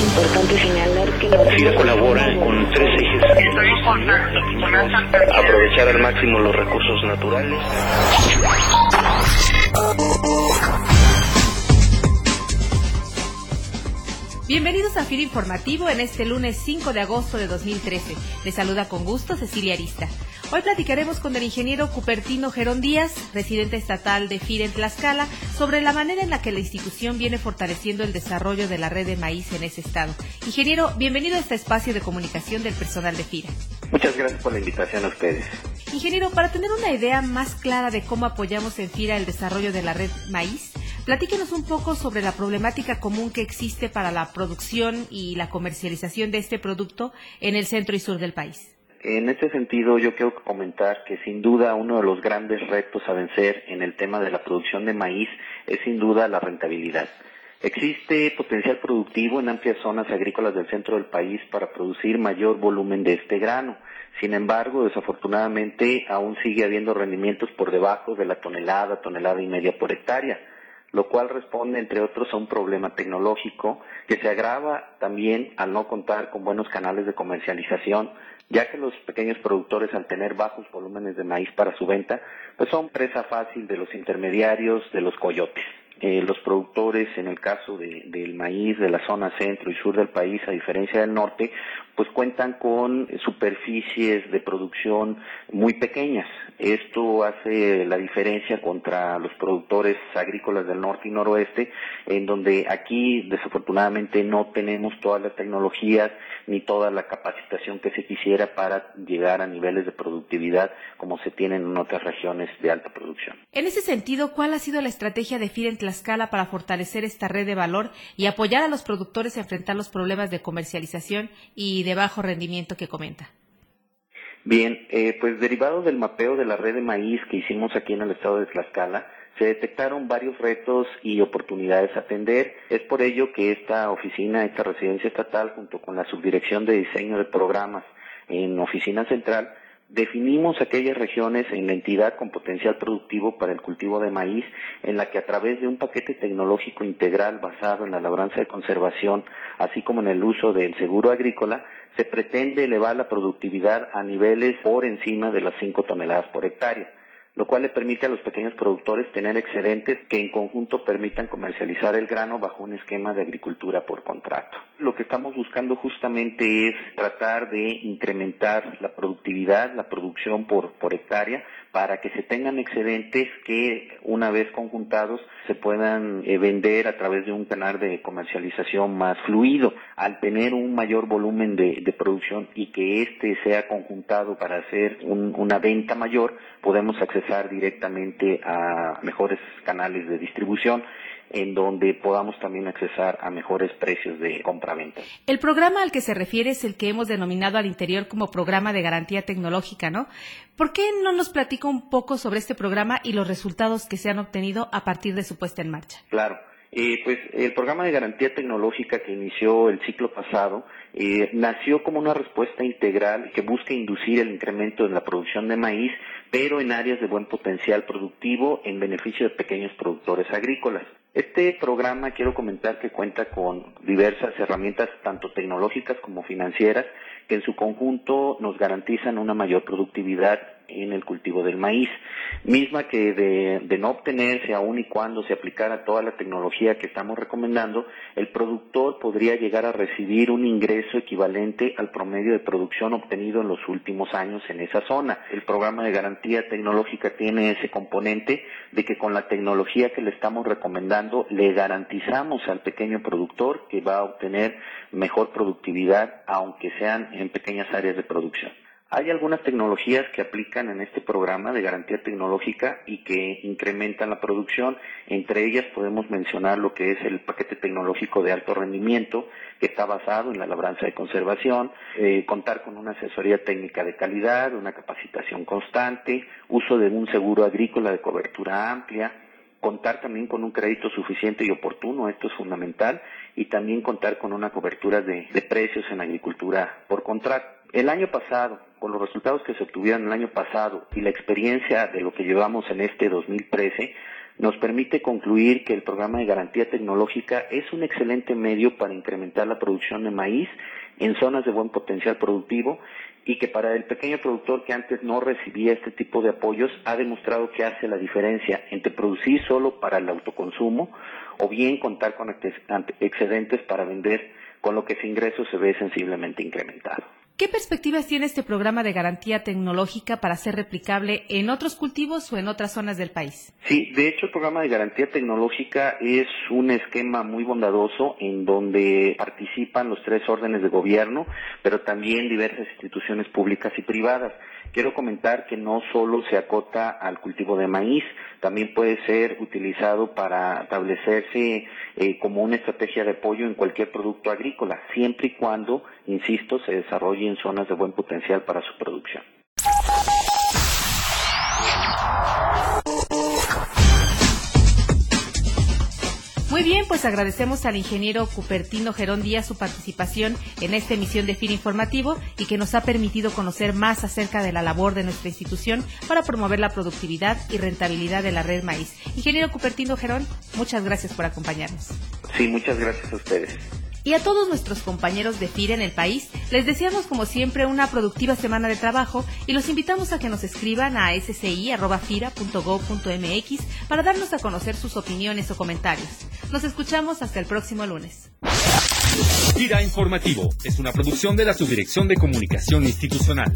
Es importante señalar que la FIRA colabora con tres ejes. Aprovechar al máximo los recursos naturales. Bienvenidos a FIRA Informativo en este lunes 5 de agosto de 2013. Les saluda con gusto Cecilia Arista. Hoy platicaremos con el ingeniero Cupertino Gerón Díaz, residente estatal de FIRA en Tlaxcala, sobre la manera en la que la institución viene fortaleciendo el desarrollo de la red de maíz en ese estado. Ingeniero, bienvenido a este espacio de comunicación del personal de FIRA. Muchas gracias por la invitación a ustedes. Ingeniero, para tener una idea más clara de cómo apoyamos en FIRA el desarrollo de la red maíz, platíquenos un poco sobre la problemática común que existe para la producción y la comercialización de este producto en el centro y sur del país. En este sentido, yo quiero comentar que sin duda uno de los grandes retos a vencer en el tema de la producción de maíz es sin duda la rentabilidad. Existe potencial productivo en amplias zonas agrícolas del centro del país para producir mayor volumen de este grano. Sin embargo, desafortunadamente aún sigue habiendo rendimientos por debajo de la tonelada, tonelada y media por hectárea lo cual responde, entre otros, a un problema tecnológico que se agrava también al no contar con buenos canales de comercialización, ya que los pequeños productores, al tener bajos volúmenes de maíz para su venta, pues son presa fácil de los intermediarios, de los coyotes. Eh, los productores, en el caso del maíz de la zona centro y sur del país, a diferencia del norte, pues cuentan con superficies de producción muy pequeñas. Esto hace la diferencia contra los productores agrícolas del norte y noroeste, en donde aquí desafortunadamente no tenemos todas las tecnologías ni toda la capacitación que se quisiera para llegar a niveles de productividad como se tienen en otras regiones de alta producción. En ese sentido, ¿cuál ha sido la estrategia de FIDE en Tlaxcala para fortalecer esta red de valor y apoyar a los productores a enfrentar los problemas de comercialización y de de bajo rendimiento que comenta? Bien, eh, pues derivado del mapeo de la red de maíz que hicimos aquí en el estado de Tlaxcala, se detectaron varios retos y oportunidades a atender. Es por ello que esta oficina, esta residencia estatal, junto con la subdirección de diseño de programas en oficina central, Definimos aquellas regiones en la entidad con potencial productivo para el cultivo de maíz, en la que a través de un paquete tecnológico integral basado en la labranza de conservación, así como en el uso del seguro agrícola, se pretende elevar la productividad a niveles por encima de las 5 toneladas por hectárea lo cual le permite a los pequeños productores tener excedentes que en conjunto permitan comercializar el grano bajo un esquema de agricultura por contrato. Lo que estamos buscando justamente es tratar de incrementar la productividad, la producción por, por hectárea, para que se tengan excedentes que una vez conjuntados se puedan eh, vender a través de un canal de comercialización más fluido. Al tener un mayor volumen de, producción y que éste sea conjuntado para hacer una venta mayor, podemos accesar directamente a mejores canales de distribución en donde podamos también accesar a mejores precios de compra-venta. El programa al que se refiere es el que hemos denominado al interior como programa de garantía tecnológica, ¿no? ¿Por qué no nos platica un poco sobre este programa y los resultados que se han obtenido a partir de su puesta en marcha? Claro. Eh, pues el programa de garantía tecnológica que inició el ciclo pasado eh, nació como una respuesta integral que busca inducir el incremento en la producción de maíz, pero en áreas de buen potencial productivo en beneficio de pequeños productores agrícolas. Este programa quiero comentar que cuenta con diversas herramientas, tanto tecnológicas como financieras, que en su conjunto nos garantizan una mayor productividad en el cultivo del maíz, misma que de, no obtenerse aún y cuando se aplicara toda la tecnología que estamos recomendando, el productor podría llegar a recibir un ingreso equivalente al promedio de producción obtenido en los últimos años en esa zona. El programa de garantía tecnológica tiene ese componente de que con la tecnología que le estamos recomendando le garantizamos al pequeño productor que va a obtener mejor productividad aunque sean en pequeñas áreas de producción. Hay algunas tecnologías que aplican en este programa de garantía tecnológica y que incrementan la producción. Entre ellas podemos mencionar lo que es el paquete tecnológico de alto rendimiento, que está basado en la labranza de conservación, eh, contar con una asesoría técnica de calidad, una capacitación constante, uso de un seguro agrícola de cobertura amplia, contar también con un crédito suficiente y oportuno, esto es fundamental, y también contar con una cobertura de, de precios en agricultura por contrato. El año pasado, con los resultados que se obtuvieron el año pasado y la experiencia de lo que llevamos en este 2013, nos permite concluir que el programa de garantía tecnológica es un excelente medio para incrementar la producción de maíz en zonas de buen potencial productivo y que para el pequeño productor que antes no recibía este tipo de apoyos ha demostrado que hace la diferencia entre producir solo para el autoconsumo o bien contar con excedentes para vender, con lo que su ingreso se ve sensiblemente incrementado. ¿Qué perspectivas tiene este programa de garantía tecnológica para ser replicable en otros cultivos o en otras zonas del país? Sí, de hecho el programa de garantía tecnológica es un esquema muy bondadoso en donde participan los tres órdenes de gobierno, pero también diversas instituciones públicas y privadas. Quiero comentar que no solo se acota al cultivo de maíz, también puede ser utilizado para establecerse eh, como una estrategia de apoyo en cualquier producto agrícola, siempre y cuando, insisto, se desarrolle en zonas de buen potencial para su producción. Muy bien, pues agradecemos al ingeniero Cupertino Gerón Díaz su participación en esta emisión de FIR Informativo y que nos ha permitido conocer más acerca de la labor de nuestra institución para promover la productividad y rentabilidad de la red maíz. Ingeniero Cupertino Gerón, muchas gracias por acompañarnos. Sí, muchas gracias a ustedes. Y a todos nuestros compañeros de FIRA en el país, les deseamos como siempre una productiva semana de trabajo y los invitamos a que nos escriban a sci.fira.gov.mx para darnos a conocer sus opiniones o comentarios. Nos escuchamos hasta el próximo lunes. FIRA Informativo es una producción de la Subdirección de Comunicación Institucional.